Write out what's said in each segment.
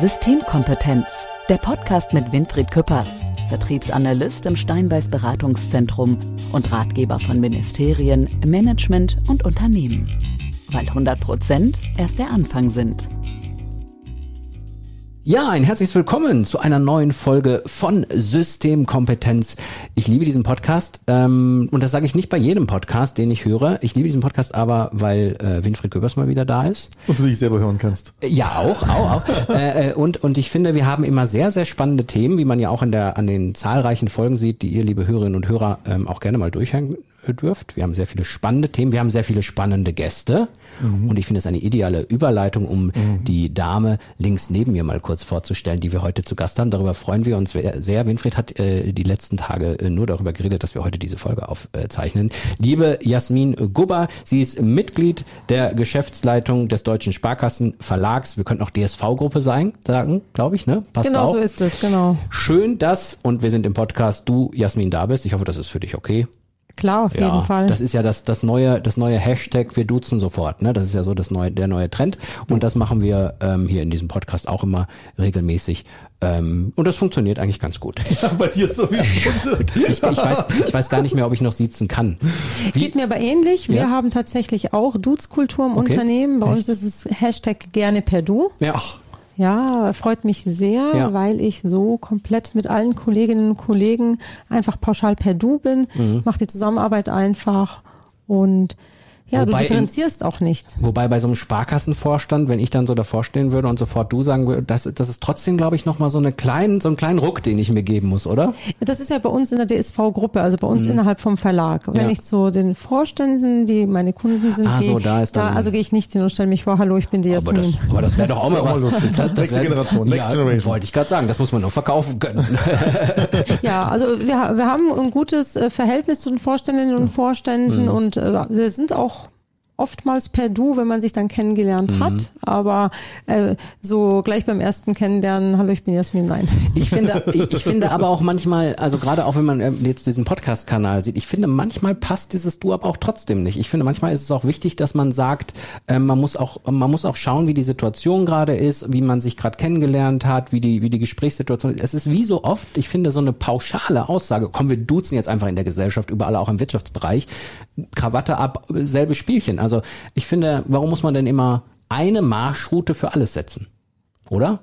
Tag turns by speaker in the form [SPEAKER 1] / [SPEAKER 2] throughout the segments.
[SPEAKER 1] Systemkompetenz, der Podcast mit Winfried Küppers, Vertriebsanalyst im Steinbeiß Beratungszentrum und Ratgeber von Ministerien, Management und Unternehmen. Weil 100 Prozent erst der Anfang sind.
[SPEAKER 2] Ja, ein herzliches Willkommen zu einer neuen Folge von Systemkompetenz. Ich liebe diesen Podcast ähm, und das sage ich nicht bei jedem Podcast, den ich höre. Ich liebe diesen Podcast aber, weil äh, Winfried Köbers mal wieder da ist.
[SPEAKER 3] Und du dich selber hören kannst.
[SPEAKER 2] Ja, auch, auch, auch. äh, äh, und, und ich finde, wir haben immer sehr, sehr spannende Themen, wie man ja auch in der, an den zahlreichen Folgen sieht, die ihr, liebe Hörerinnen und Hörer, ähm, auch gerne mal durchhängen dürft. Wir haben sehr viele spannende Themen, wir haben sehr viele spannende Gäste mhm. und ich finde es eine ideale Überleitung, um mhm. die Dame links neben mir mal kurz vorzustellen, die wir heute zu Gast haben. Darüber freuen wir uns sehr. Winfried hat äh, die letzten Tage äh, nur darüber geredet, dass wir heute diese Folge aufzeichnen. Liebe Jasmin Gubber, sie ist Mitglied der Geschäftsleitung des Deutschen Sparkassen Verlags. Wir könnten auch DSV-Gruppe sein, sagen, glaube ich, ne?
[SPEAKER 4] Passt genau
[SPEAKER 2] auch.
[SPEAKER 4] so ist es, genau.
[SPEAKER 2] Schön, dass, und wir sind im Podcast, du, Jasmin, da bist. Ich hoffe, das ist für dich okay.
[SPEAKER 4] Klar, auf
[SPEAKER 2] ja,
[SPEAKER 4] jeden Fall.
[SPEAKER 2] Das ist ja das, das neue, das neue Hashtag, wir duzen sofort, ne? Das ist ja so das neue, der neue Trend. Und das machen wir ähm, hier in diesem Podcast auch immer regelmäßig. Ähm, und das funktioniert eigentlich ganz gut.
[SPEAKER 3] Ja, bei dir sowieso.
[SPEAKER 2] ich, ich, weiß, ich weiß gar nicht mehr, ob ich noch siezen kann.
[SPEAKER 4] Wie? Geht mir aber ähnlich. Wir ja? haben tatsächlich auch Duzkultur im okay. Unternehmen. Bei Echt? uns ist es Hashtag gerne per Du.
[SPEAKER 2] Ja. Ach.
[SPEAKER 4] Ja, freut mich sehr, ja. weil ich so komplett mit allen Kolleginnen und Kollegen einfach pauschal per Du bin, mhm. mache die Zusammenarbeit einfach und ja, wobei du differenzierst in, auch nicht.
[SPEAKER 2] Wobei bei so einem Sparkassenvorstand, wenn ich dann so davor stehen würde und sofort du sagen würde, das, das ist trotzdem, glaube ich, nochmal so eine kleinen, so einen kleinen Ruck, den ich mir geben muss, oder?
[SPEAKER 4] Das ist ja bei uns in der DSV-Gruppe, also bei uns mhm. innerhalb vom Verlag. Wenn ja. ich zu den Vorständen, die meine Kunden sind,
[SPEAKER 2] ah, so, da ist
[SPEAKER 4] dann, da, also gehe ich nicht hin und stelle mich vor, hallo, ich bin die Jasmin.
[SPEAKER 2] Aber das, aber das wäre doch auch mal was.
[SPEAKER 3] Das, das Nächste Generation, Next ja, Generation.
[SPEAKER 2] Wollte ich gerade sagen, das muss man nur verkaufen können.
[SPEAKER 4] ja, also wir, wir haben ein gutes äh, Verhältnis zu den Vorständinnen und Vorständen mhm. und äh, wir sind auch oftmals per Du, wenn man sich dann kennengelernt mhm. hat. Aber äh, so gleich beim ersten Kennenlernen, hallo, ich bin Jasmin, nein.
[SPEAKER 2] Ich finde, ich, ich finde aber auch manchmal, also gerade auch wenn man äh, jetzt diesen Podcast-Kanal sieht, ich finde manchmal passt dieses Du aber auch trotzdem nicht. Ich finde manchmal ist es auch wichtig, dass man sagt, äh, man muss auch, man muss auch schauen, wie die Situation gerade ist, wie man sich gerade kennengelernt hat, wie die, wie die Gesprächssituation ist. Es ist wie so oft, ich finde so eine pauschale Aussage, komm, wir duzen jetzt einfach in der Gesellschaft, überall auch im Wirtschaftsbereich, Krawatte ab, selbe Spielchen. Also ich finde, warum muss man denn immer eine Marschroute für alles setzen? Oder?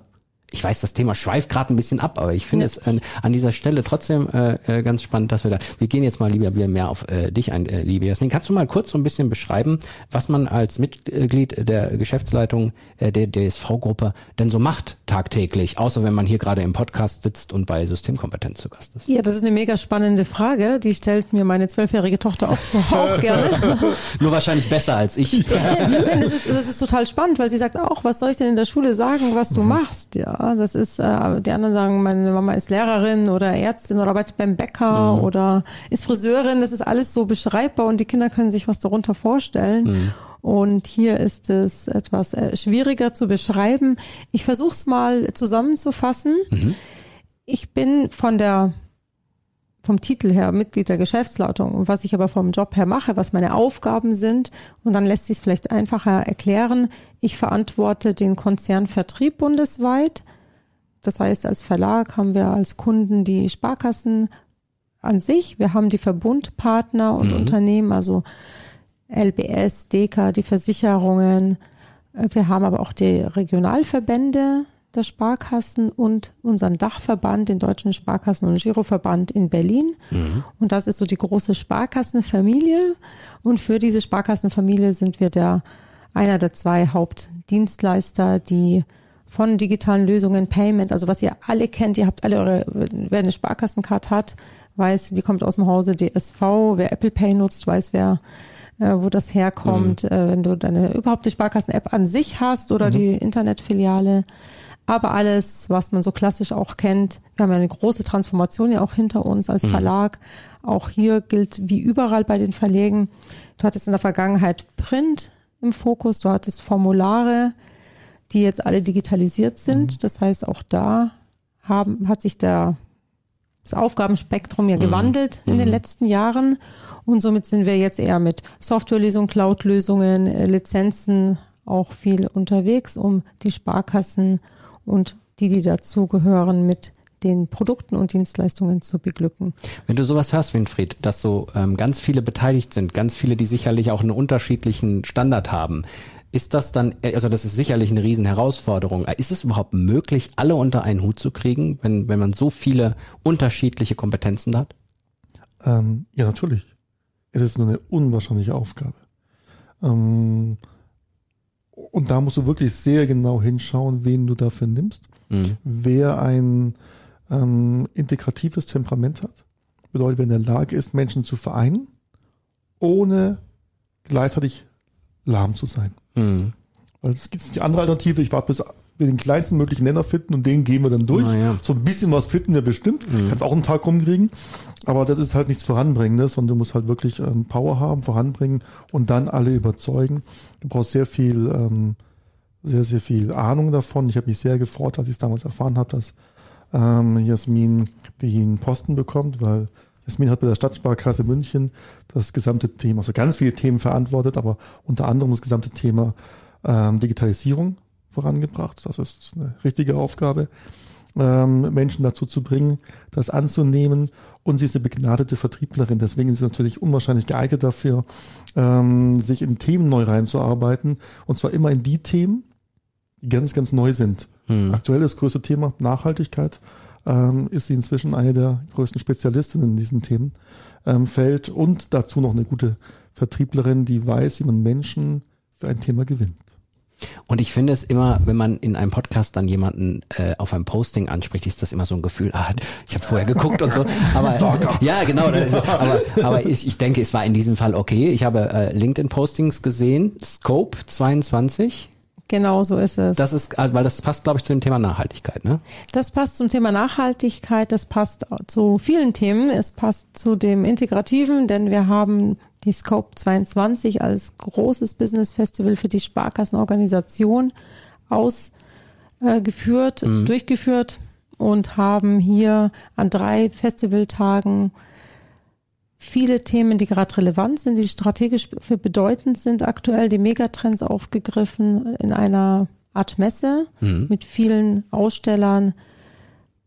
[SPEAKER 2] Ich weiß, das Thema schweift gerade ein bisschen ab, aber ich finde ja. es an, an, dieser Stelle trotzdem äh, äh, ganz spannend, dass wir da. Wir gehen jetzt mal lieber wieder mehr auf äh, dich ein, äh, liebe Jasmin. Kannst du mal kurz so ein bisschen beschreiben, was man als Mitglied der Geschäftsleitung äh, der DSV-Gruppe denn so macht tagtäglich, außer wenn man hier gerade im Podcast sitzt und bei Systemkompetenz zu Gast ist?
[SPEAKER 4] Ja, das ist eine mega spannende Frage. Die stellt mir meine zwölfjährige Tochter oft auch gerne.
[SPEAKER 2] Nur wahrscheinlich besser als ich. ja,
[SPEAKER 4] das, ist, das ist total spannend, weil sie sagt auch, was soll ich denn in der Schule sagen, was du mhm. machst? Ja, das ist, äh, die anderen sagen, meine Mama ist Lehrerin oder Ärztin oder arbeitet beim Bäcker mhm. oder ist Friseurin. Das ist alles so beschreibbar und die Kinder können sich was darunter vorstellen. Mhm. Und hier ist es etwas äh, schwieriger zu beschreiben. Ich versuche es mal zusammenzufassen. Mhm. Ich bin von der vom Titel her Mitglied der Geschäftsleitung und was ich aber vom Job her mache, was meine Aufgaben sind. Und dann lässt sich es vielleicht einfacher erklären. Ich verantworte den Konzernvertrieb bundesweit. Das heißt, als Verlag haben wir als Kunden die Sparkassen an sich. Wir haben die Verbundpartner und mhm. Unternehmen, also LBS, DEKA, die Versicherungen. Wir haben aber auch die Regionalverbände der Sparkassen und unseren Dachverband, den Deutschen Sparkassen- und Giroverband in Berlin. Mhm. Und das ist so die große Sparkassenfamilie. Und für diese Sparkassenfamilie sind wir der, einer der zwei Hauptdienstleister, die von digitalen Lösungen, Payment, also was ihr alle kennt, ihr habt alle eure, wer eine Sparkassencard hat, weiß, die kommt aus dem Hause DSV, wer Apple Pay nutzt, weiß, wer äh, wo das herkommt, mhm. äh, wenn du deine überhaupt die Sparkassen-App an sich hast oder mhm. die Internetfiliale. Aber alles, was man so klassisch auch kennt, wir haben ja eine große Transformation ja auch hinter uns als mhm. Verlag. Auch hier gilt wie überall bei den Verlegen, du hattest in der Vergangenheit Print im Fokus, du hattest Formulare, die jetzt alle digitalisiert sind. Mhm. Das heißt, auch da haben, hat sich der, das Aufgabenspektrum ja mhm. gewandelt in den mhm. letzten Jahren. Und somit sind wir jetzt eher mit Softwarelösungen, Cloud-Lösungen, äh, Lizenzen auch viel unterwegs, um die Sparkassen und die, die dazugehören, mit den Produkten und Dienstleistungen zu beglücken.
[SPEAKER 2] Wenn du sowas hörst, Winfried, dass so ähm, ganz viele beteiligt sind, ganz viele, die sicherlich auch einen unterschiedlichen Standard haben, ist das dann, also das ist sicherlich eine riesen Herausforderung. Ist es überhaupt möglich, alle unter einen Hut zu kriegen, wenn, wenn man so viele unterschiedliche Kompetenzen hat?
[SPEAKER 3] Ähm, ja, natürlich. Es ist nur eine unwahrscheinliche Aufgabe. Ähm, und da musst du wirklich sehr genau hinschauen, wen du dafür nimmst. Mhm. Wer ein ähm, integratives Temperament hat, bedeutet, wer in der Lage ist, Menschen zu vereinen, ohne gleichzeitig lahm zu sein. Mhm. Weil es gibt die andere Alternative, ich warte bis wir den kleinsten möglichen Nenner finden und den gehen wir dann durch. Ja. So ein bisschen was finden wir bestimmt. Mhm. Kannst auch einen Tag rumkriegen. Aber das ist halt nichts Voranbringendes, sondern du musst halt wirklich ähm, Power haben, voranbringen und dann alle überzeugen. Du brauchst sehr viel, ähm, sehr, sehr viel Ahnung davon. Ich habe mich sehr gefreut, als ich es damals erfahren habe, dass ähm, Jasmin den Posten bekommt, weil Jasmin hat bei der Stadtsparkasse München das gesamte Thema, also ganz viele Themen verantwortet, aber unter anderem das gesamte Thema ähm, Digitalisierung vorangebracht. Das ist eine richtige Aufgabe, ähm, Menschen dazu zu bringen, das anzunehmen. Und sie ist eine begnadete Vertrieblerin. Deswegen ist sie natürlich unwahrscheinlich geeignet dafür, ähm, sich in Themen neu reinzuarbeiten. Und zwar immer in die Themen, die ganz, ganz neu sind. Hm. Aktuell das größte Thema Nachhaltigkeit ähm, ist sie inzwischen eine der größten Spezialistinnen in diesen Themen ähm, Feld und dazu noch eine gute Vertrieblerin, die weiß, wie man Menschen für ein Thema gewinnt.
[SPEAKER 2] Und ich finde es immer, wenn man in einem Podcast dann jemanden äh, auf einem Posting anspricht, ist das immer so ein Gefühl, ah, ich habe vorher geguckt und so. Aber ja, genau. aber aber ich, ich denke, es war in diesem Fall okay. Ich habe äh, LinkedIn-Postings gesehen, Scope 22
[SPEAKER 4] Genau so ist es.
[SPEAKER 2] Das ist, also, weil das passt, glaube ich, zu dem Thema Nachhaltigkeit, ne?
[SPEAKER 4] Das passt zum Thema Nachhaltigkeit, das passt zu vielen Themen. Es passt zu dem Integrativen, denn wir haben die Scope 22 als großes Business Festival für die Sparkassenorganisation ausgeführt, mhm. durchgeführt und haben hier an drei Festivaltagen viele Themen, die gerade relevant sind, die strategisch für bedeutend sind, aktuell die Megatrends aufgegriffen in einer Art Messe mhm. mit vielen Ausstellern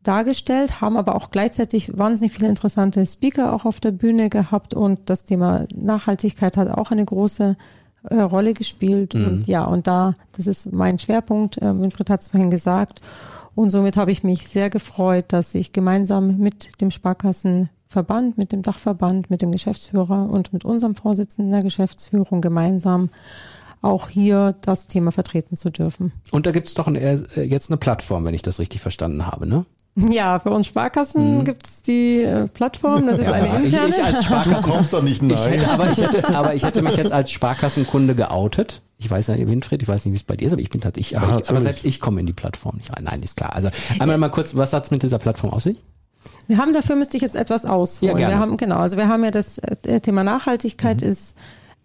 [SPEAKER 4] dargestellt, haben aber auch gleichzeitig wahnsinnig viele interessante Speaker auch auf der Bühne gehabt und das Thema Nachhaltigkeit hat auch eine große äh, Rolle gespielt. Mhm. Und ja, und da, das ist mein Schwerpunkt, äh, Winfried hat es vorhin gesagt. Und somit habe ich mich sehr gefreut, dass ich gemeinsam mit dem Sparkassen Verband, mit dem Dachverband, mit dem Geschäftsführer und mit unserem Vorsitzenden der Geschäftsführung gemeinsam auch hier das Thema vertreten zu dürfen.
[SPEAKER 2] Und da gibt es doch ein, äh, jetzt eine Plattform, wenn ich das richtig verstanden habe, ne?
[SPEAKER 4] Ja, für uns Sparkassen mhm. gibt es die äh, Plattform, das ist ja, eine interne.
[SPEAKER 2] Ich, ich als Sparkassen,
[SPEAKER 3] du kommst da nicht nein.
[SPEAKER 2] Ich hätte, aber, ich hätte, aber ich hätte mich jetzt als Sparkassenkunde geoutet. Ich weiß ja, Winfried, ich weiß nicht, wie es bei dir ist, aber ich bin tatsächlich, aber, ich, aber selbst ich komme in die Plattform nicht rein. Nein, ist klar. Also einmal mal kurz, was hat's mit dieser Plattform auf sich?
[SPEAKER 4] Wir haben dafür müsste ich jetzt etwas ausholen. Ja, wir haben genau, also wir haben ja das äh, Thema Nachhaltigkeit mhm. ist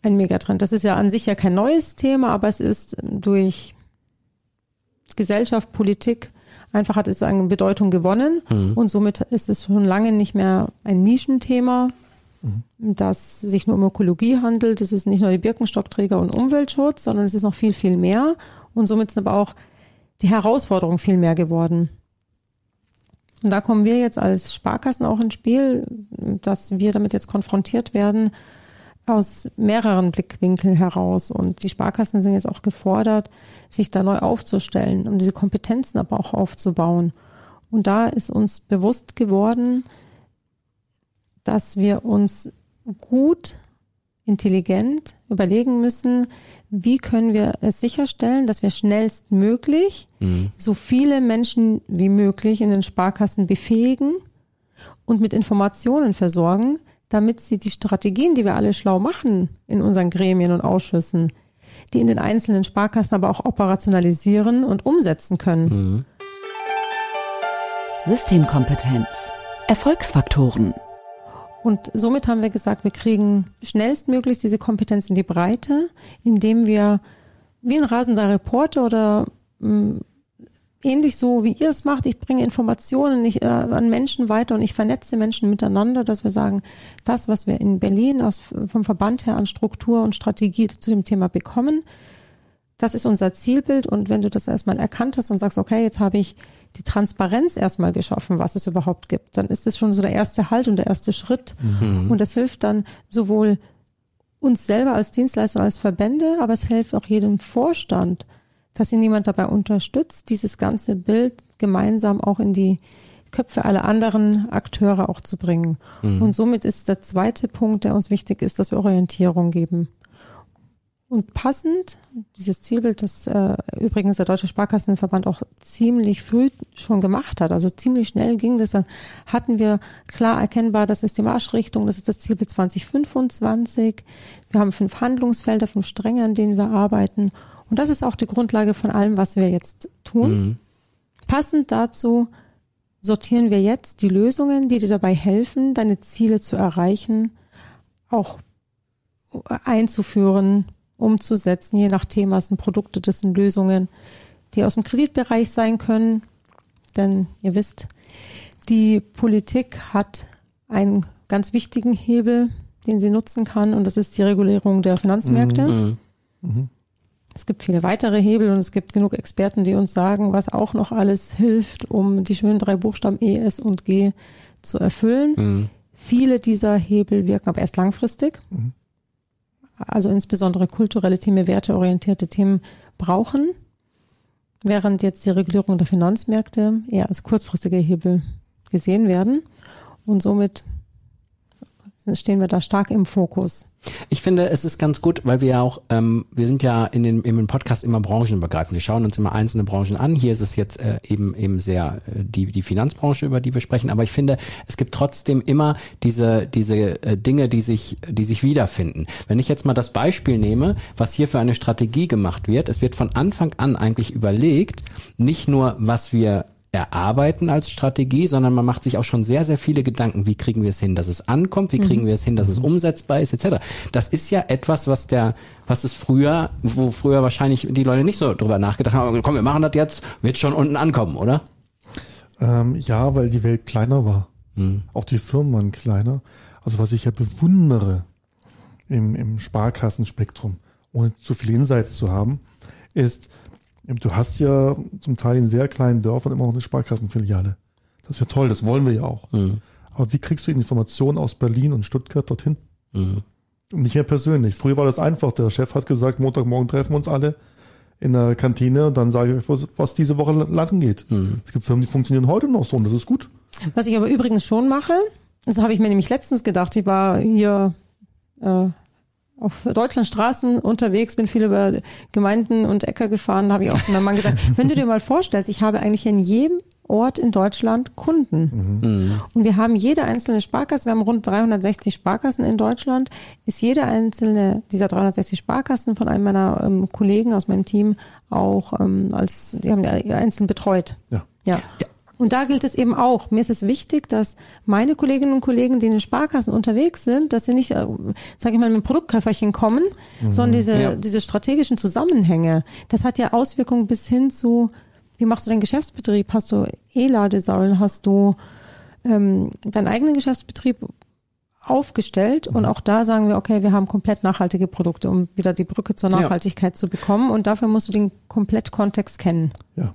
[SPEAKER 4] ein Megatrend. Das ist ja an sich ja kein neues Thema, aber es ist durch Gesellschaft, Politik einfach hat es an Bedeutung gewonnen mhm. und somit ist es schon lange nicht mehr ein Nischenthema, mhm. das sich nur um Ökologie handelt. Es ist nicht nur die Birkenstockträger und Umweltschutz, sondern es ist noch viel, viel mehr und somit sind aber auch die Herausforderungen viel mehr geworden. Und da kommen wir jetzt als Sparkassen auch ins Spiel, dass wir damit jetzt konfrontiert werden aus mehreren Blickwinkeln heraus. Und die Sparkassen sind jetzt auch gefordert, sich da neu aufzustellen, um diese Kompetenzen aber auch aufzubauen. Und da ist uns bewusst geworden, dass wir uns gut, intelligent überlegen müssen, wie können wir es sicherstellen, dass wir schnellstmöglich mhm. so viele Menschen wie möglich in den Sparkassen befähigen und mit Informationen versorgen, damit sie die Strategien, die wir alle schlau machen in unseren Gremien und Ausschüssen, die in den einzelnen Sparkassen aber auch operationalisieren und umsetzen können. Mhm.
[SPEAKER 1] Systemkompetenz. Erfolgsfaktoren.
[SPEAKER 4] Und somit haben wir gesagt, wir kriegen schnellstmöglichst diese Kompetenz in die Breite, indem wir wie ein rasender Reporter oder mm, ähnlich so, wie ihr es macht, ich bringe Informationen nicht, äh, an Menschen weiter und ich vernetze Menschen miteinander, dass wir sagen, das, was wir in Berlin aus, vom Verband her an Struktur und Strategie zu dem Thema bekommen, das ist unser Zielbild und wenn du das erstmal erkannt hast und sagst, okay, jetzt habe ich die Transparenz erstmal geschaffen, was es überhaupt gibt, dann ist es schon so der erste Halt und der erste Schritt. Mhm. Und das hilft dann sowohl uns selber als Dienstleister, als Verbände, aber es hilft auch jedem Vorstand, dass ihn jemand dabei unterstützt, dieses ganze Bild gemeinsam auch in die Köpfe aller anderen Akteure auch zu bringen. Mhm. Und somit ist der zweite Punkt, der uns wichtig ist, dass wir Orientierung geben. Und passend, dieses Zielbild, das äh, übrigens der Deutsche Sparkassenverband auch ziemlich früh schon gemacht hat, also ziemlich schnell ging das, dann hatten wir klar erkennbar, das ist die Marschrichtung, das ist das Zielbild 2025. Wir haben fünf Handlungsfelder, fünf Stränge, an denen wir arbeiten. Und das ist auch die Grundlage von allem, was wir jetzt tun. Mhm. Passend dazu sortieren wir jetzt die Lösungen, die dir dabei helfen, deine Ziele zu erreichen, auch einzuführen, umzusetzen. Je nach Thema sind Produkte, das sind Lösungen, die aus dem Kreditbereich sein können. Denn ihr wisst, die Politik hat einen ganz wichtigen Hebel, den sie nutzen kann, und das ist die Regulierung der Finanzmärkte. Mhm. Mhm. Es gibt viele weitere Hebel und es gibt genug Experten, die uns sagen, was auch noch alles hilft, um die schönen drei Buchstaben E, S und G zu erfüllen. Mhm. Viele dieser Hebel wirken aber erst langfristig. Mhm also insbesondere kulturelle Themen, werteorientierte Themen brauchen, während jetzt die Regulierung der Finanzmärkte eher als kurzfristige Hebel gesehen werden. Und somit stehen wir da stark im Fokus.
[SPEAKER 2] Ich finde, es ist ganz gut, weil wir ja auch, ähm, wir sind ja in den, im Podcast immer branchenübergreifend. Wir schauen uns immer einzelne Branchen an. Hier ist es jetzt äh, eben eben sehr äh, die die Finanzbranche, über die wir sprechen. Aber ich finde, es gibt trotzdem immer diese diese äh, Dinge, die sich die sich wiederfinden. Wenn ich jetzt mal das Beispiel nehme, was hier für eine Strategie gemacht wird, es wird von Anfang an eigentlich überlegt, nicht nur was wir erarbeiten als Strategie, sondern man macht sich auch schon sehr, sehr viele Gedanken, wie kriegen wir es hin, dass es ankommt, wie kriegen mhm. wir es hin, dass es umsetzbar ist, etc. Das ist ja etwas, was der, was es früher, wo früher wahrscheinlich die Leute nicht so drüber nachgedacht haben, komm, wir machen das jetzt, wird schon unten ankommen, oder?
[SPEAKER 3] Ähm, ja, weil die Welt kleiner war. Mhm. Auch die Firmen waren kleiner. Also was ich ja bewundere im, im Sparkassenspektrum, ohne zu viel Insights zu haben, ist, Du hast ja zum Teil in sehr kleinen Dörfern immer noch eine Sparkassenfiliale. Das ist ja toll, das wollen wir ja auch. Mhm. Aber wie kriegst du Informationen aus Berlin und Stuttgart dorthin? Mhm. Nicht mehr persönlich. Früher war das einfach. Der Chef hat gesagt, Montagmorgen treffen wir uns alle in der Kantine und dann sage ich, was, was diese Woche lang geht. Mhm. Es gibt Firmen, die funktionieren heute noch so und das ist gut.
[SPEAKER 4] Was ich aber übrigens schon mache, das habe ich mir nämlich letztens gedacht, ich war hier äh, auf Deutschlandstraßen unterwegs, bin viel über Gemeinden und Äcker gefahren, habe ich auch zu meinem Mann gesagt, wenn du dir mal vorstellst, ich habe eigentlich in jedem Ort in Deutschland Kunden. Mhm. Und wir haben jede einzelne Sparkasse, wir haben rund 360 Sparkassen in Deutschland, ist jede einzelne dieser 360 Sparkassen von einem meiner ähm, Kollegen aus meinem Team auch ähm, als, die haben die einzeln betreut.
[SPEAKER 3] Ja.
[SPEAKER 4] ja. ja. Und da gilt es eben auch. Mir ist es wichtig, dass meine Kolleginnen und Kollegen, die in den Sparkassen unterwegs sind, dass sie nicht, äh, sage ich mal, mit Produktkäuferchen kommen, mhm. sondern diese, ja. diese strategischen Zusammenhänge. Das hat ja Auswirkungen bis hin zu, wie machst du deinen Geschäftsbetrieb? Hast du E-Ladesäulen? Hast du ähm, deinen eigenen Geschäftsbetrieb aufgestellt? Mhm. Und auch da sagen wir, okay, wir haben komplett nachhaltige Produkte, um wieder die Brücke zur Nachhaltigkeit ja. zu bekommen. Und dafür musst du den Komplettkontext kennen.
[SPEAKER 3] Ja.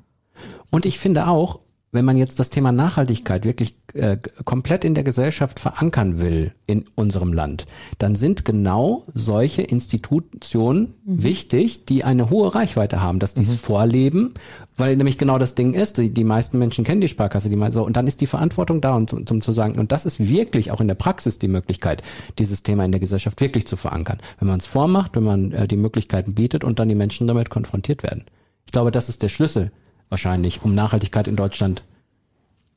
[SPEAKER 2] Und ich finde auch, wenn man jetzt das Thema Nachhaltigkeit wirklich äh, komplett in der Gesellschaft verankern will in unserem Land, dann sind genau solche Institutionen mhm. wichtig, die eine hohe Reichweite haben, dass die es mhm. vorleben, weil nämlich genau das Ding ist, die, die meisten Menschen kennen die Sparkasse, die mal so, und dann ist die Verantwortung da, um, um, um zu sagen, und das ist wirklich auch in der Praxis die Möglichkeit, dieses Thema in der Gesellschaft wirklich zu verankern. Wenn man es vormacht, wenn man äh, die Möglichkeiten bietet und dann die Menschen damit konfrontiert werden. Ich glaube, das ist der Schlüssel wahrscheinlich, um Nachhaltigkeit in Deutschland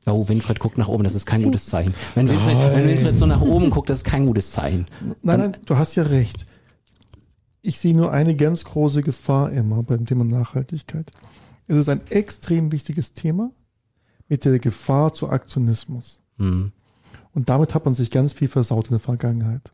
[SPEAKER 2] Oh, Winfried guckt nach oben, das ist kein gutes Zeichen. Wenn Winfried, wenn Winfried so nach oben guckt, das ist kein gutes Zeichen.
[SPEAKER 3] Nein, nein, du hast ja recht. Ich sehe nur eine ganz große Gefahr immer beim Thema Nachhaltigkeit. Es ist ein extrem wichtiges Thema mit der Gefahr zu Aktionismus. Mhm. Und damit hat man sich ganz viel versaut in der Vergangenheit.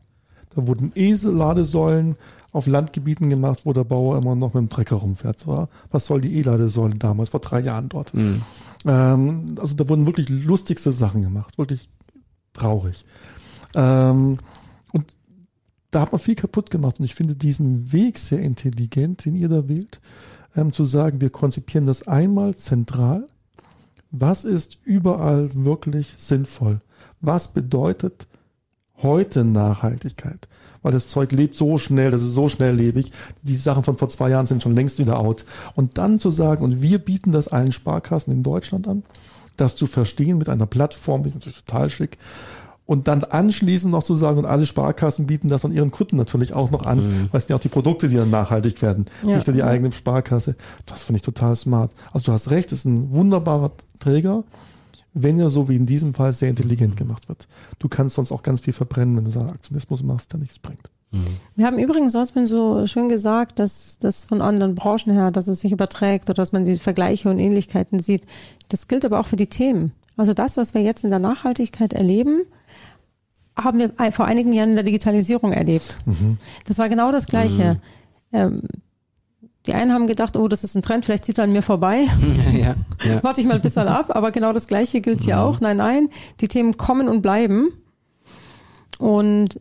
[SPEAKER 3] Da wurden E-Ladesäulen auf Landgebieten gemacht, wo der Bauer immer noch mit dem Trecker rumfährt. Was soll die E-Ladesäule damals, vor drei Jahren dort? Mhm. Ähm, also da wurden wirklich lustigste Sachen gemacht, wirklich traurig. Ähm, und da hat man viel kaputt gemacht und ich finde diesen Weg sehr intelligent, den ihr da wählt, ähm, zu sagen, wir konzipieren das einmal zentral. Was ist überall wirklich sinnvoll? Was bedeutet heute Nachhaltigkeit? Weil das Zeug lebt so schnell, das ist so schnelllebig. Die Sachen von vor zwei Jahren sind schon längst wieder out. Und dann zu sagen, und wir bieten das allen Sparkassen in Deutschland an, das zu verstehen mit einer Plattform, die ist natürlich total schick, und dann anschließend noch zu sagen, und alle Sparkassen bieten das an ihren Kunden natürlich auch noch an, mhm. weil es ja auch die Produkte, die dann nachhaltig werden, ja. nicht nur die eigene Sparkasse. Das finde ich total smart. Also du hast recht, es ist ein wunderbarer Träger, wenn er so wie in diesem Fall sehr intelligent gemacht wird. Du kannst sonst auch ganz viel verbrennen, wenn du da Aktionismus machst, der nichts bringt.
[SPEAKER 4] Mhm. Wir haben übrigens sonst so schön gesagt, dass das von anderen Branchen her, dass es sich überträgt oder dass man die Vergleiche und Ähnlichkeiten sieht. Das gilt aber auch für die Themen. Also das, was wir jetzt in der Nachhaltigkeit erleben, haben wir vor einigen Jahren in der Digitalisierung erlebt. Mhm. Das war genau das Gleiche. Mhm. Ähm, die einen haben gedacht, oh, das ist ein Trend, vielleicht zieht er an mir vorbei. ja, ja. Warte ich mal ein bisschen ab, aber genau das Gleiche gilt hier mhm. auch. Nein, nein, die Themen kommen und bleiben. Und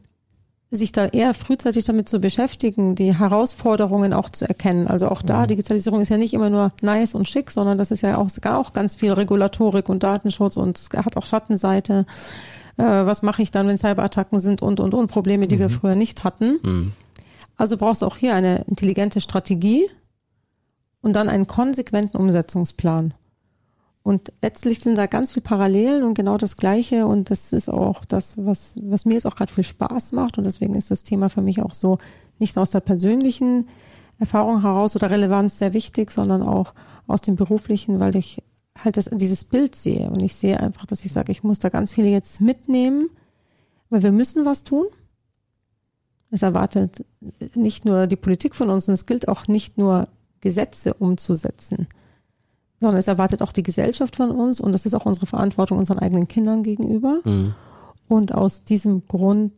[SPEAKER 4] sich da eher frühzeitig damit zu beschäftigen, die Herausforderungen auch zu erkennen. Also auch da, mhm. Digitalisierung ist ja nicht immer nur nice und schick, sondern das ist ja auch, auch ganz viel Regulatorik und Datenschutz und es hat auch Schattenseite äh, was mache ich dann, wenn Cyberattacken sind und, und, und Probleme, die mhm. wir früher nicht hatten. Also brauchst du auch hier eine intelligente Strategie und dann einen konsequenten Umsetzungsplan. Und letztlich sind da ganz viele Parallelen und genau das Gleiche. Und das ist auch das, was, was mir jetzt auch gerade viel Spaß macht. Und deswegen ist das Thema für mich auch so nicht nur aus der persönlichen Erfahrung heraus oder Relevanz sehr wichtig, sondern auch aus dem beruflichen, weil ich halt das, dieses Bild sehe. Und ich sehe einfach, dass ich sage, ich muss da ganz viele jetzt mitnehmen, weil wir müssen was tun. Es erwartet nicht nur die Politik von uns und es gilt auch nicht nur Gesetze umzusetzen, sondern es erwartet auch die Gesellschaft von uns und das ist auch unsere Verantwortung unseren eigenen Kindern gegenüber. Mhm. Und aus diesem Grund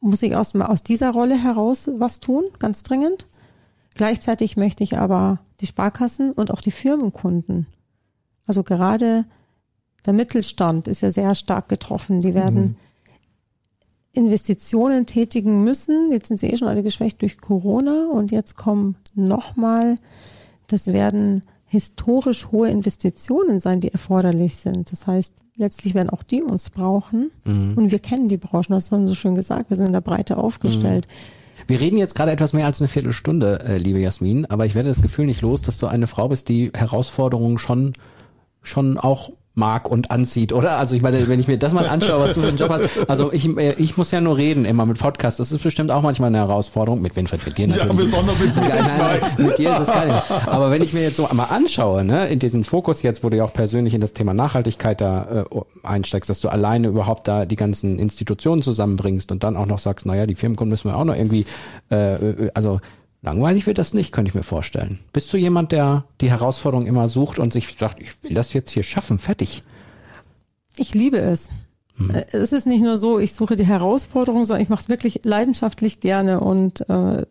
[SPEAKER 4] muss ich aus, aus dieser Rolle heraus was tun, ganz dringend. Gleichzeitig möchte ich aber die Sparkassen und auch die Firmenkunden, also gerade der Mittelstand ist ja sehr stark getroffen. Die werden mhm. Investitionen tätigen müssen. Jetzt sind sie eh schon alle geschwächt durch Corona und jetzt kommen nochmal, das werden historisch hohe Investitionen sein, die erforderlich sind. Das heißt, letztlich werden auch die uns brauchen. Mhm. Und wir kennen die Branchen, das wurde so schön gesagt, wir sind in der Breite aufgestellt. Mhm.
[SPEAKER 2] Wir reden jetzt gerade etwas mehr als eine Viertelstunde, äh, liebe Jasmin, aber ich werde das Gefühl nicht los, dass du eine Frau bist, die Herausforderungen schon schon auch mag und anzieht, oder? Also ich meine, wenn ich mir das mal anschaue, was du für einen Job hast, also ich, äh, ich muss ja nur reden immer mit Podcasts, das ist bestimmt auch manchmal eine Herausforderung, mit Winfried, mit dir natürlich. Ja, besonders mit mir. Nein, nein, nein, mit dir ist es nicht. Aber wenn ich mir jetzt so mal anschaue, ne, in diesem Fokus jetzt, wo du ja auch persönlich in das Thema Nachhaltigkeit da äh, einsteigst, dass du alleine überhaupt da die ganzen Institutionen zusammenbringst und dann auch noch sagst, naja, die Firmenkunden müssen wir auch noch irgendwie, äh, äh also Langweilig wird das nicht, könnte ich mir vorstellen. Bist du jemand, der die Herausforderung immer sucht und sich sagt, ich will das jetzt hier schaffen, fertig?
[SPEAKER 4] Ich liebe es. Hm. Äh, es ist nicht nur so, ich suche die Herausforderung, sondern ich mache es wirklich leidenschaftlich gerne. Und äh,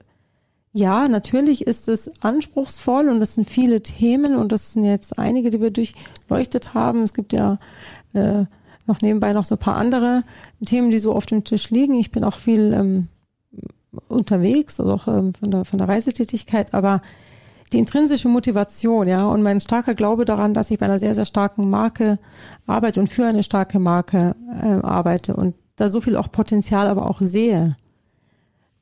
[SPEAKER 4] ja, natürlich ist es anspruchsvoll und das sind viele Themen und das sind jetzt einige, die wir durchleuchtet haben. Es gibt ja äh, noch nebenbei noch so ein paar andere Themen, die so auf dem Tisch liegen. Ich bin auch viel ähm, unterwegs, also auch ähm, von, der, von der Reisetätigkeit, aber die intrinsische Motivation, ja, und mein starker Glaube daran, dass ich bei einer sehr, sehr starken Marke arbeite und für eine starke Marke äh, arbeite und da so viel auch Potenzial aber auch sehe,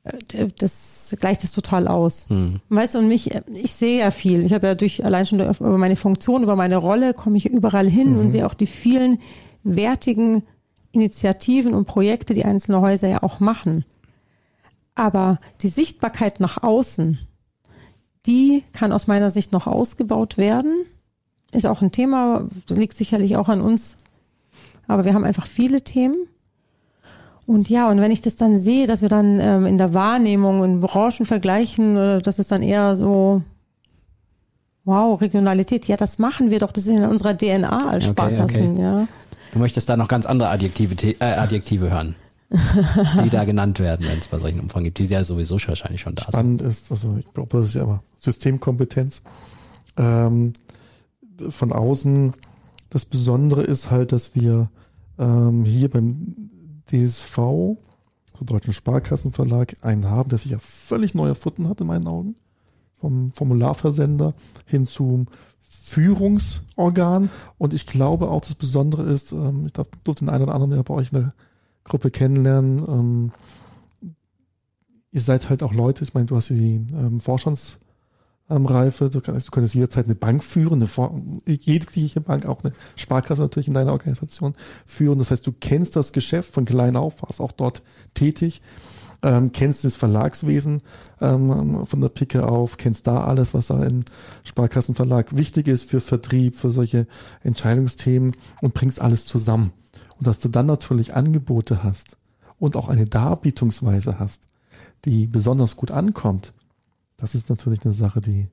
[SPEAKER 4] äh, das gleicht das total aus. Hm. Weißt du, und mich, ich sehe ja viel. Ich habe ja durch allein schon über meine Funktion, über meine Rolle, komme ich überall hin mhm. und sehe auch die vielen wertigen Initiativen und Projekte, die einzelne Häuser ja auch machen. Aber die Sichtbarkeit nach außen, die kann aus meiner Sicht noch ausgebaut werden. Ist auch ein Thema, liegt sicherlich auch an uns. Aber wir haben einfach viele Themen. Und ja, und wenn ich das dann sehe, dass wir dann ähm, in der Wahrnehmung in Branchen vergleichen, äh, das ist dann eher so, wow, Regionalität, ja, das machen wir doch, das ist in unserer DNA als Sparkassen, okay. ja.
[SPEAKER 2] Du möchtest da noch ganz andere Adjektive, äh, Adjektive hören. die da genannt werden, wenn es bei solchen Umfang gibt, die ja sowieso wahrscheinlich schon da
[SPEAKER 3] Spannend sind. ist, also ich glaube, das ist ja immer Systemkompetenz. Ähm, von außen, das Besondere ist halt, dass wir ähm, hier beim DSV zur Deutschen Sparkassenverlag einen haben, der sich ja völlig neu erfunden hat in meinen Augen. Vom Formularversender hin zum Führungsorgan. Und ich glaube auch, das Besondere ist, ähm, ich durfte den einen oder anderen ja bei euch in der Gruppe kennenlernen. Ähm, ihr seid halt auch Leute, ich meine, du hast die ähm, Vorstands- ähm, Reife. Du kannst, du könntest jederzeit eine Bank führen, eine jegliche Bank, auch eine Sparkasse natürlich in deiner Organisation führen. Das heißt, du kennst das Geschäft von klein auf, warst auch dort tätig, ähm, kennst das Verlagswesen ähm, von der Picke auf, kennst da alles, was da im Sparkassenverlag wichtig ist für Vertrieb, für solche Entscheidungsthemen und bringst alles zusammen. Und dass du dann natürlich Angebote hast und auch eine Darbietungsweise hast, die besonders gut ankommt, das ist natürlich eine Sache, die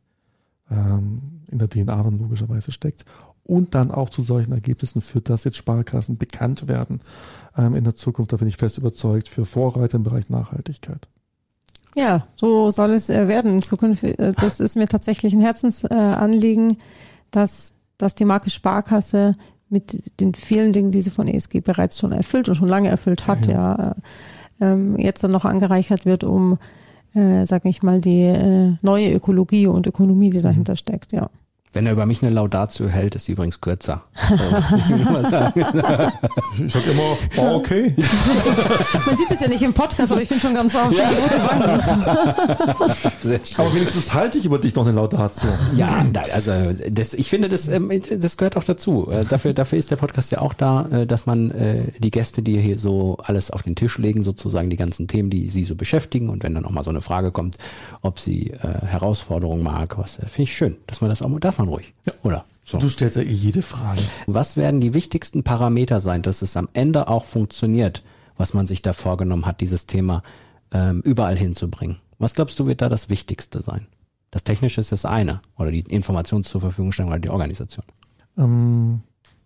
[SPEAKER 3] ähm, in der DNA dann logischerweise steckt. Und dann auch zu solchen Ergebnissen führt, dass jetzt Sparkassen bekannt werden ähm, in der Zukunft. Da bin ich fest überzeugt für Vorreiter im Bereich Nachhaltigkeit.
[SPEAKER 4] Ja, so soll es äh, werden in Zukunft. Äh, das ist mir tatsächlich ein Herzensanliegen, dass, dass die Marke Sparkasse mit den vielen Dingen, die sie von ESG bereits schon erfüllt und schon lange erfüllt hat, ja, ja ähm, jetzt dann noch angereichert wird, um äh, sag ich mal, die äh, neue Ökologie und Ökonomie, die dahinter steckt, ja.
[SPEAKER 2] Wenn er über mich eine Laudatio hält, ist sie übrigens kürzer. ich will
[SPEAKER 3] mal sagen. Ich sag immer, oh, okay.
[SPEAKER 4] Man sieht es ja nicht im Podcast, aber ich bin schon ganz auf ja.
[SPEAKER 3] Aber wenigstens halte ich über dich noch eine Laudatio.
[SPEAKER 2] Ja, also das, ich finde, das, ähm, das gehört auch dazu. Äh, dafür, dafür ist der Podcast ja auch da, äh, dass man äh, die Gäste, die hier so alles auf den Tisch legen, sozusagen die ganzen Themen, die sie so beschäftigen und wenn dann auch mal so eine Frage kommt, ob sie Herausforderungen mag, was finde ich schön, dass man das auch mal darf man ruhig. Ja. Oder?
[SPEAKER 3] So. Du stellst ja eh jede Frage.
[SPEAKER 2] Was werden die wichtigsten Parameter sein, dass es am Ende auch funktioniert, was man sich da vorgenommen hat, dieses Thema ähm, überall hinzubringen? Was glaubst du, wird da das Wichtigste sein? Das Technische ist das eine oder die Informations zur Verfügung stellen oder die Organisation.
[SPEAKER 3] Ähm,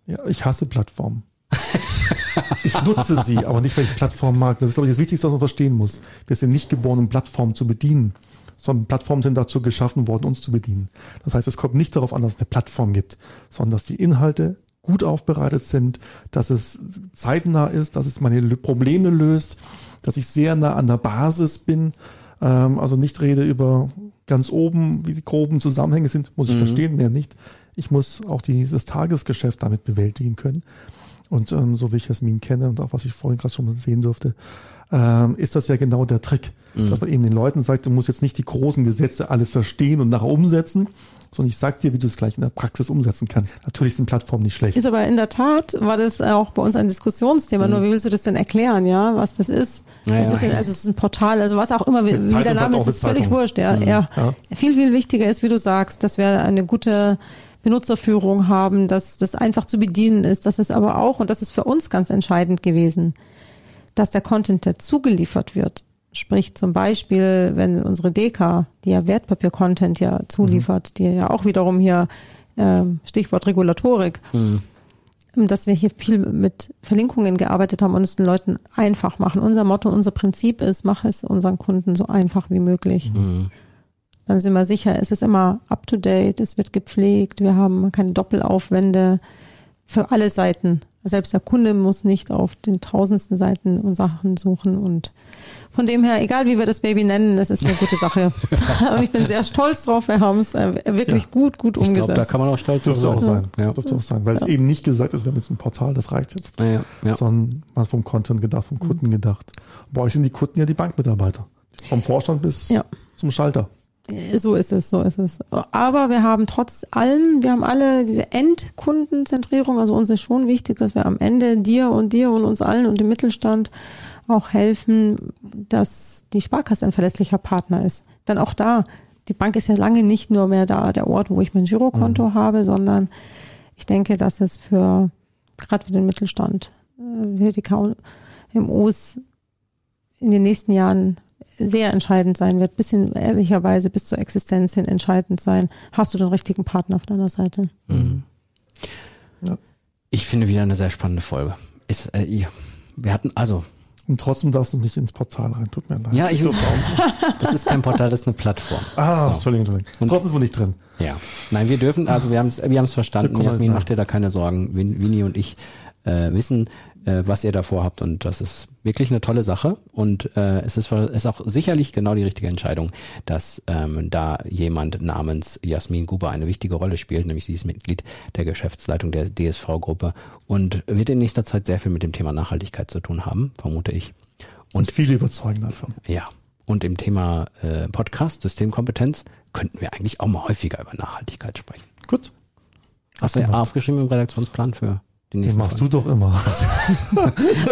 [SPEAKER 3] ja, ich hasse Plattformen. ich nutze sie, aber nicht, weil ich Plattformen mag. Das ist, glaube ich, das Wichtigste, was man verstehen muss. Wir sind nicht geboren, um Plattformen zu bedienen sondern Plattformen sind dazu geschaffen worden, uns zu bedienen. Das heißt, es kommt nicht darauf an, dass es eine Plattform gibt, sondern dass die Inhalte gut aufbereitet sind, dass es zeitnah ist, dass es meine Probleme löst, dass ich sehr nah an der Basis bin, ähm, also nicht rede über ganz oben, wie die groben Zusammenhänge sind, muss ich mhm. verstehen, mehr nicht. Ich muss auch dieses Tagesgeschäft damit bewältigen können. Und ähm, so wie ich Jasmin kenne und auch was ich vorhin gerade schon mal sehen durfte, ähm, ist das ja genau der Trick. Mhm. Dass man eben den Leuten sagt, du musst jetzt nicht die großen Gesetze alle verstehen und nachher umsetzen, sondern ich sag dir, wie du es gleich in der Praxis umsetzen kannst. Natürlich sind Plattformen nicht schlecht.
[SPEAKER 4] Ist aber in der Tat, war das auch bei uns ein Diskussionsthema. Mhm. Nur wie willst du das denn erklären, ja, was das ist? Ja, was ist denn, also es ist ein Portal, also was auch immer, wie, wie der Name ist, ist völlig wurscht. Ja, mhm. ja. ja. Viel, viel wichtiger ist, wie du sagst, dass wir eine gute Benutzerführung haben, dass das einfach zu bedienen ist, dass es aber auch, und das ist für uns ganz entscheidend gewesen, dass der Content dazu geliefert wird. Sprich zum Beispiel, wenn unsere DK, die ja Wertpapier-Content ja zuliefert, mhm. die ja auch wiederum hier, äh, Stichwort Regulatorik, mhm. dass wir hier viel mit Verlinkungen gearbeitet haben und es den Leuten einfach machen. Unser Motto, unser Prinzip ist, mach es unseren Kunden so einfach wie möglich. Mhm. Dann sind wir sicher, es ist immer up to date, es wird gepflegt, wir haben keine Doppelaufwände für alle Seiten. Selbst der Kunde muss nicht auf den tausendsten Seiten und Sachen suchen und von dem her, egal wie wir das Baby nennen, das ist eine gute Sache. und ich bin sehr stolz drauf, wir haben es äh, wirklich ja. gut, gut umgesetzt. Ich glaube,
[SPEAKER 2] da kann man auch stolz
[SPEAKER 3] drauf sein. Auch sein. Ja. Dürfte auch sein, weil ja. es eben nicht gesagt ist, wir haben jetzt ein Portal, das reicht jetzt. Ja, ja. Sondern mal vom Content gedacht, vom Kunden mhm. gedacht. Bei euch sind die Kunden ja die Bankmitarbeiter. Vom Vorstand bis zum Schalter.
[SPEAKER 4] So ist es, so ist es. Aber wir haben trotz allem, wir haben alle diese Endkundenzentrierung, also uns ist schon wichtig, dass wir am Ende dir und dir und uns allen und dem Mittelstand auch helfen, dass die Sparkasse ein verlässlicher Partner ist. Denn auch da, die Bank ist ja lange nicht nur mehr da, der Ort, wo ich mein Girokonto mhm. habe, sondern ich denke, dass es für, gerade für den Mittelstand, äh, für die KMUs in den nächsten Jahren sehr entscheidend sein wird, bis hin, ehrlicherweise bis zur Existenz hin entscheidend sein. Hast du den richtigen Partner auf deiner Seite? Mhm.
[SPEAKER 2] Ja. Ich finde wieder eine sehr spannende Folge. Ist, äh, wir hatten also.
[SPEAKER 3] Und trotzdem darfst du nicht ins Portal rein, tut mir leid.
[SPEAKER 2] Ja, ich, Das ist kein Portal, das ist eine Plattform.
[SPEAKER 3] Ah, so. Entschuldigung, Entschuldigung. Und trotzdem sind wir nicht drin.
[SPEAKER 2] Ja. Nein, wir dürfen, also wir haben es wir haben's verstanden. Jasmin, mach dir da keine Sorgen. Winnie und ich äh, wissen, äh, was ihr davor habt und das ist wirklich eine tolle Sache und äh, es ist, ist auch sicherlich genau die richtige Entscheidung, dass ähm, da jemand namens Jasmin Guber eine wichtige Rolle spielt, nämlich sie ist Mitglied der Geschäftsleitung der DSV-Gruppe und wird in nächster Zeit sehr viel mit dem Thema Nachhaltigkeit zu tun haben, vermute ich.
[SPEAKER 3] Und, und viele überzeugen davon.
[SPEAKER 2] Ja. Und im Thema äh, Podcast, Systemkompetenz, könnten wir eigentlich auch mal häufiger über Nachhaltigkeit sprechen.
[SPEAKER 3] Gut.
[SPEAKER 2] Hast du ja aufgeschrieben im Redaktionsplan für
[SPEAKER 3] den, Den machst Folge. du doch immer.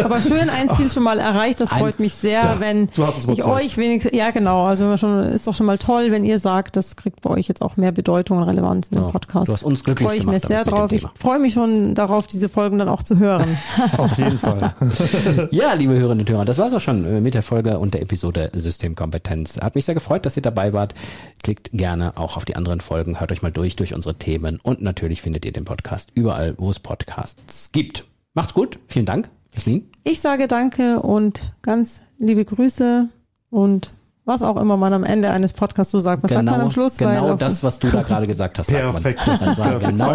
[SPEAKER 4] Aber schön ein Ziel schon mal erreicht. Das freut mich sehr, ja, wenn ich euch wenigstens, ja genau, also schon, ist doch schon mal toll, wenn ihr sagt, das kriegt bei euch jetzt auch mehr Bedeutung und Relevanz in ja, dem Podcast.
[SPEAKER 2] Du hast uns glücklich
[SPEAKER 4] Freue ich mich sehr drauf. Ich freue mich schon darauf, diese Folgen dann auch zu hören.
[SPEAKER 3] Auf jeden Fall.
[SPEAKER 2] ja, liebe Hörerinnen und Hörer, das war's auch schon äh, mit der Folge und der Episode Systemkompetenz. Hat mich sehr gefreut, dass ihr dabei wart. Klickt gerne auch auf die anderen Folgen, hört euch mal durch durch unsere Themen und natürlich findet ihr den Podcast überall, wo es Podcasts Podcasts gibt. Macht's gut. Vielen Dank, Jasmin.
[SPEAKER 4] Ich sage danke und ganz liebe Grüße und was auch immer man am Ende eines Podcasts so sagt. Was
[SPEAKER 2] genau,
[SPEAKER 4] sagt man am Schluss?
[SPEAKER 2] Genau das, was du da gerade gesagt hast.
[SPEAKER 3] Perfekt.
[SPEAKER 2] Das war genau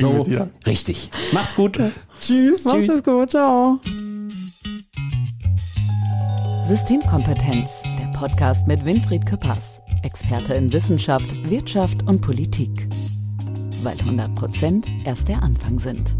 [SPEAKER 2] so richtig. Macht's gut.
[SPEAKER 3] Tschüss.
[SPEAKER 4] Macht's
[SPEAKER 3] Tschüss.
[SPEAKER 4] gut. Ciao.
[SPEAKER 1] Systemkompetenz, der Podcast mit Winfried Köppers, Experte in Wissenschaft, Wirtschaft und Politik. Weil 100 Prozent erst der Anfang sind.